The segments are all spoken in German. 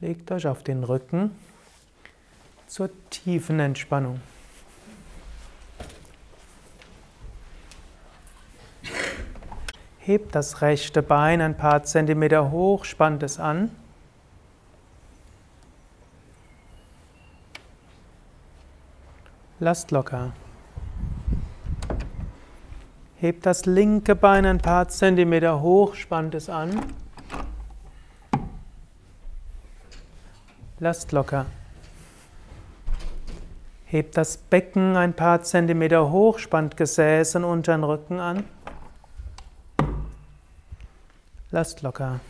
Legt euch auf den Rücken zur tiefen Entspannung. Hebt das rechte Bein ein paar Zentimeter hoch, spannt es an. Lasst locker. Hebt das linke Bein ein paar Zentimeter hoch, spannt es an. Lasst locker. Hebt das Becken ein paar Zentimeter hoch, spannt Gesäß und unteren Rücken an. Lasst locker.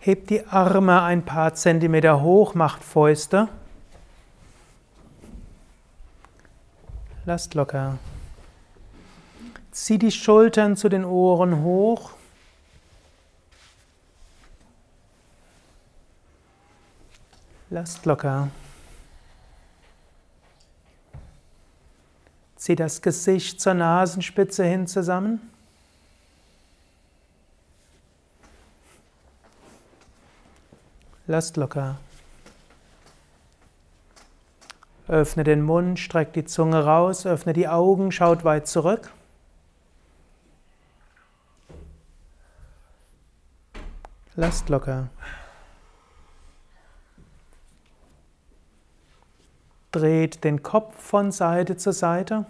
Hebt die Arme ein paar Zentimeter hoch, macht Fäuste. Lasst locker. Zieh die Schultern zu den Ohren hoch. Lasst locker. Zieh das Gesicht zur Nasenspitze hin zusammen. Lasst locker. Öffne den Mund, streck die Zunge raus, öffne die Augen, schaut weit zurück. Lasst locker. Dreht den Kopf von Seite zu Seite.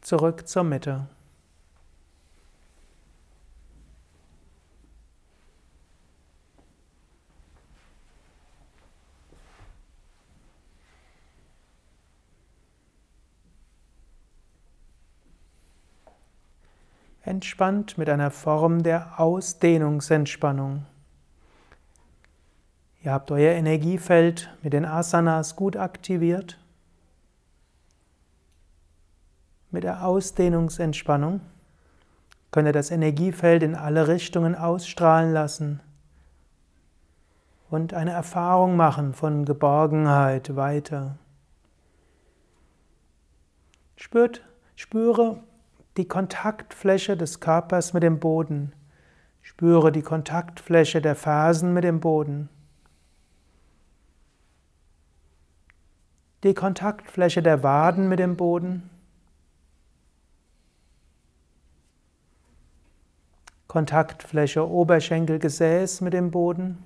Zurück zur Mitte. Entspannt mit einer Form der Ausdehnungsentspannung. Ihr habt euer Energiefeld mit den Asanas gut aktiviert. Mit der Ausdehnungsentspannung könnt ihr das Energiefeld in alle Richtungen ausstrahlen lassen und eine Erfahrung machen von Geborgenheit weiter. Spürt, spüre die Kontaktfläche des Körpers mit dem Boden. Spüre die Kontaktfläche der Fersen mit dem Boden. Die Kontaktfläche der Waden mit dem Boden. Kontaktfläche Oberschenkelgesäß mit dem Boden.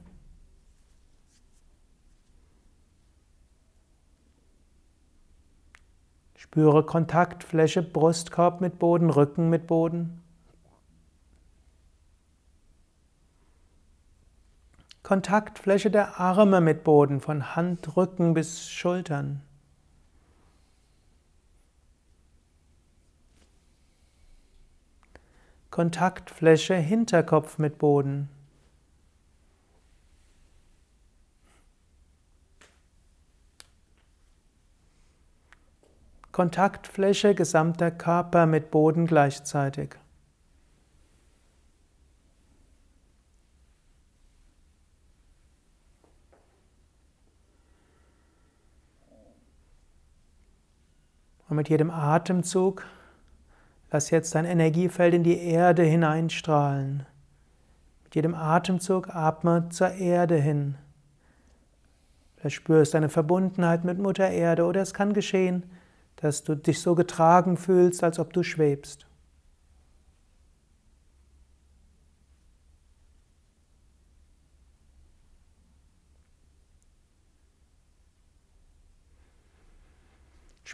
Spüre Kontaktfläche Brustkorb mit Boden, Rücken mit Boden. Kontaktfläche der Arme mit Boden, von Handrücken bis Schultern. Kontaktfläche Hinterkopf mit Boden. Kontaktfläche gesamter Körper mit Boden gleichzeitig. Und mit jedem Atemzug Lass jetzt dein Energiefeld in die Erde hineinstrahlen. Mit jedem Atemzug atme zur Erde hin. Vielleicht spürst du eine Verbundenheit mit Mutter Erde oder es kann geschehen, dass du dich so getragen fühlst, als ob du schwebst.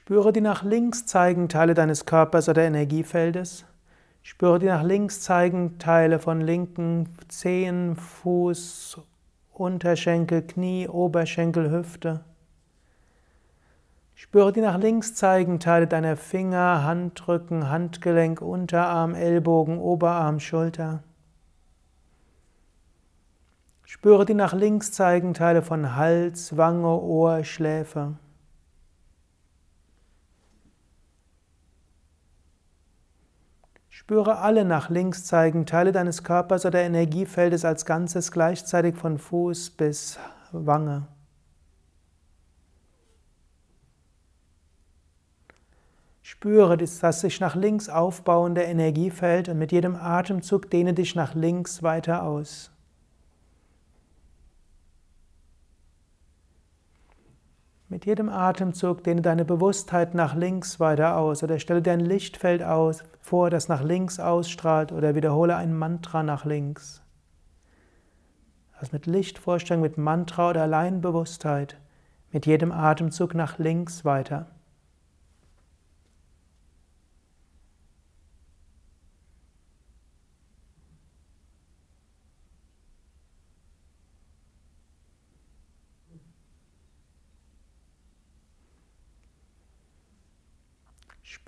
Spüre die nach links zeigenden Teile deines Körpers oder Energiefeldes. Spüre die nach links zeigenden Teile von linken Zehen, Fuß, Unterschenkel, Knie, Oberschenkel, Hüfte. Spüre die nach links zeigenden Teile deiner Finger, Handrücken, Handgelenk, Unterarm, Ellbogen, Oberarm, Schulter. Spüre die nach links zeigenden Teile von Hals, Wange, Ohr, Schläfe. Spüre alle nach links zeigenden Teile deines Körpers oder Energiefeldes als Ganzes gleichzeitig von Fuß bis Wange. Spüre das sich nach links aufbauende Energiefeld und mit jedem Atemzug dehne dich nach links weiter aus. Mit jedem Atemzug dehne deine Bewusstheit nach links weiter aus oder stelle dir ein Lichtfeld aus, vor, das nach links ausstrahlt oder wiederhole ein Mantra nach links. Also mit Lichtvorstellung, mit Mantra oder Alleinbewusstheit, mit jedem Atemzug nach links weiter.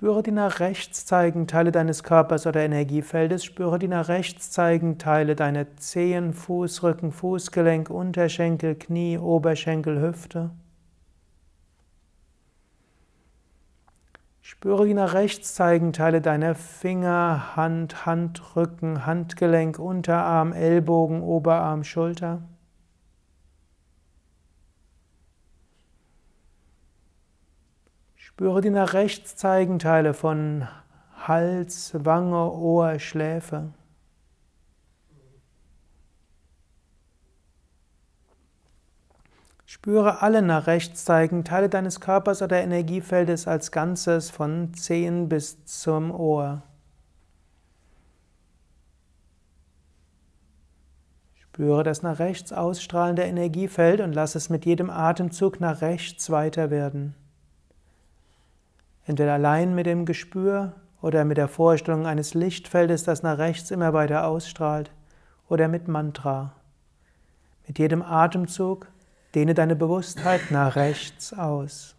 Spüre die nach rechts zeigenden Teile deines Körpers oder Energiefeldes. Spüre die nach rechts zeigenden Teile deiner Zehen, Fußrücken, Fußgelenk, Unterschenkel, Knie, Oberschenkel, Hüfte. Spüre die nach rechts zeigenden Teile deiner Finger, Hand, Handrücken, Handgelenk, Unterarm, Ellbogen, Oberarm, Schulter. Spüre die nach rechts zeigenden Teile von Hals, Wange, Ohr, Schläfe. Spüre alle nach rechts zeigenden Teile deines Körpers oder Energiefeldes als Ganzes von Zehen bis zum Ohr. Spüre das nach rechts ausstrahlende Energiefeld und lass es mit jedem Atemzug nach rechts weiter werden. Entweder allein mit dem Gespür oder mit der Vorstellung eines Lichtfeldes, das nach rechts immer weiter ausstrahlt, oder mit Mantra. Mit jedem Atemzug dehne deine Bewusstheit nach rechts aus.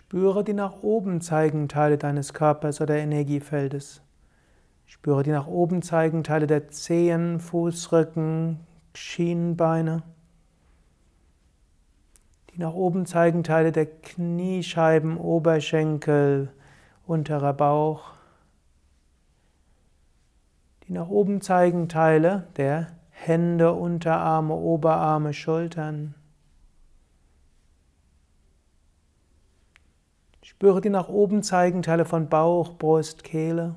Spüre die nach oben zeigenden Teile deines Körpers oder Energiefeldes. Spüre die nach oben zeigenden Teile der Zehen, Fußrücken, Schienenbeine. Die nach oben zeigenden Teile der Kniescheiben, Oberschenkel, unterer Bauch. Die nach oben zeigenden Teile der Hände, Unterarme, Oberarme, Schultern. Spüre die nach oben zeigenden Teile von Bauch, Brust, Kehle.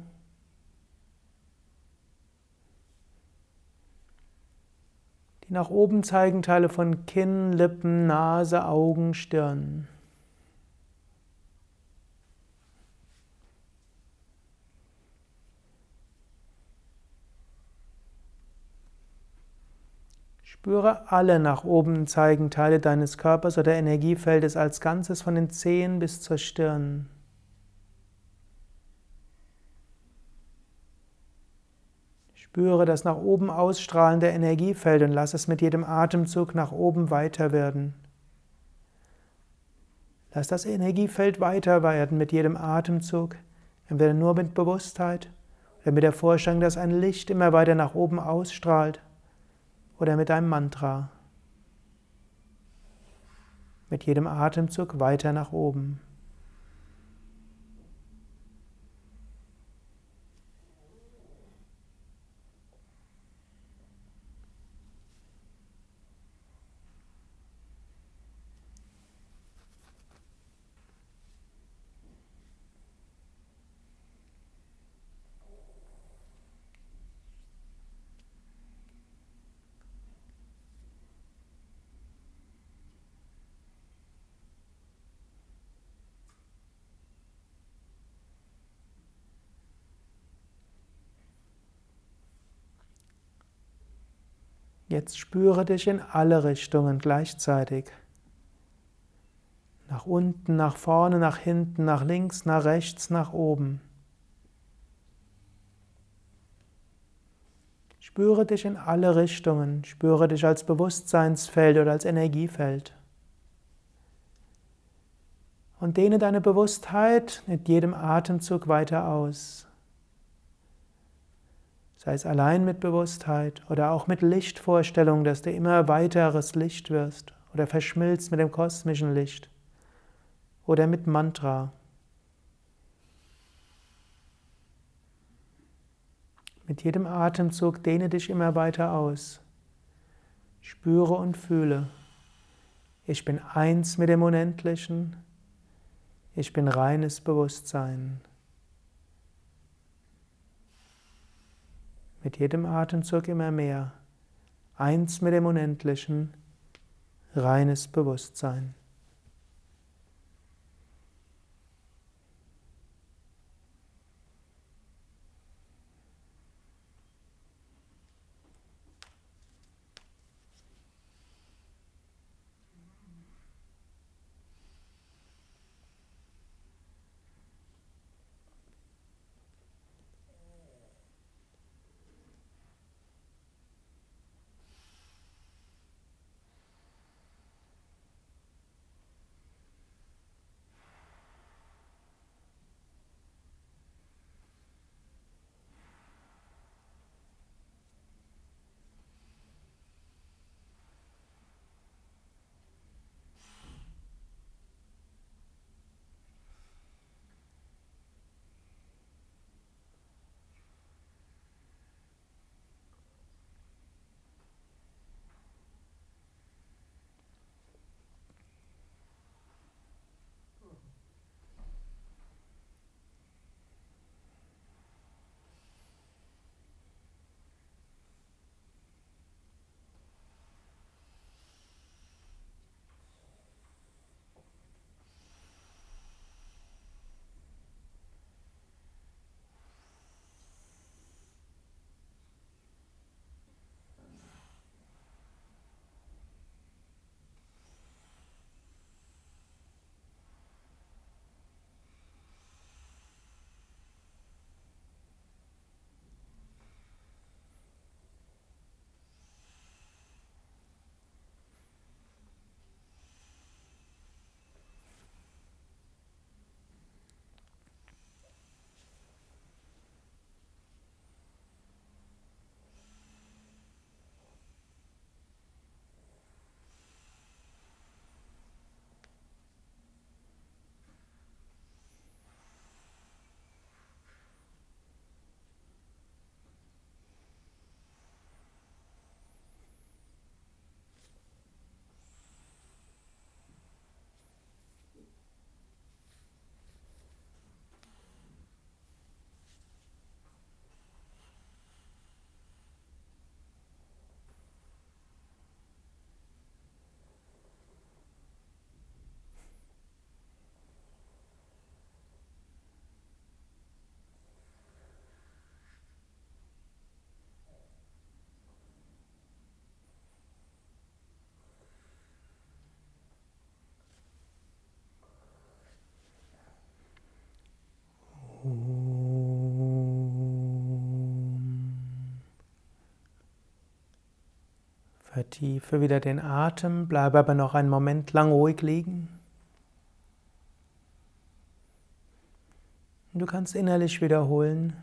Die nach oben zeigenden Teile von Kinn, Lippen, Nase, Augen, Stirn. Spüre alle nach oben zeigenden Teile deines Körpers oder Energiefeldes als Ganzes von den Zehen bis zur Stirn. Spüre das nach oben ausstrahlende Energiefeld und lass es mit jedem Atemzug nach oben weiter werden. Lass das Energiefeld weiter werden mit jedem Atemzug, entweder nur mit Bewusstheit oder mit der Vorstellung, dass ein Licht immer weiter nach oben ausstrahlt oder mit einem Mantra. Mit jedem Atemzug weiter nach oben. Jetzt spüre dich in alle Richtungen gleichzeitig. Nach unten, nach vorne, nach hinten, nach links, nach rechts, nach oben. Spüre dich in alle Richtungen, spüre dich als Bewusstseinsfeld oder als Energiefeld. Und dehne deine Bewusstheit mit jedem Atemzug weiter aus. Sei es allein mit Bewusstheit oder auch mit Lichtvorstellung, dass du immer weiteres Licht wirst oder verschmilzt mit dem kosmischen Licht oder mit Mantra. Mit jedem Atemzug dehne dich immer weiter aus. Spüre und fühle. Ich bin eins mit dem Unendlichen. Ich bin reines Bewusstsein. Mit jedem Atemzug immer mehr. Eins mit dem Unendlichen. Reines Bewusstsein. Vertiefe wieder den Atem, bleibe aber noch einen Moment lang ruhig liegen. Du kannst innerlich wiederholen,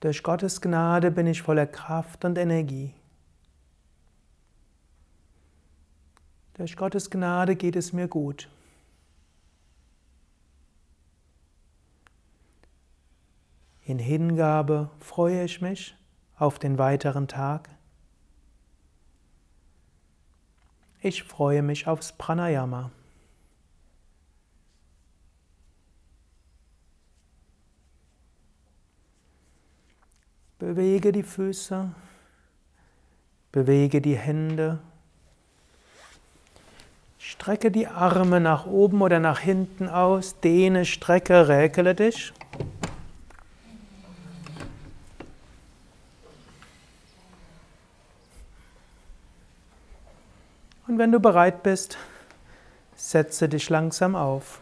durch Gottes Gnade bin ich voller Kraft und Energie. Durch Gottes Gnade geht es mir gut. In Hingabe freue ich mich auf den weiteren Tag. Ich freue mich aufs Pranayama. Bewege die Füße, bewege die Hände, strecke die Arme nach oben oder nach hinten aus, dehne, strecke, räkele dich. Wenn du bereit bist, setze dich langsam auf.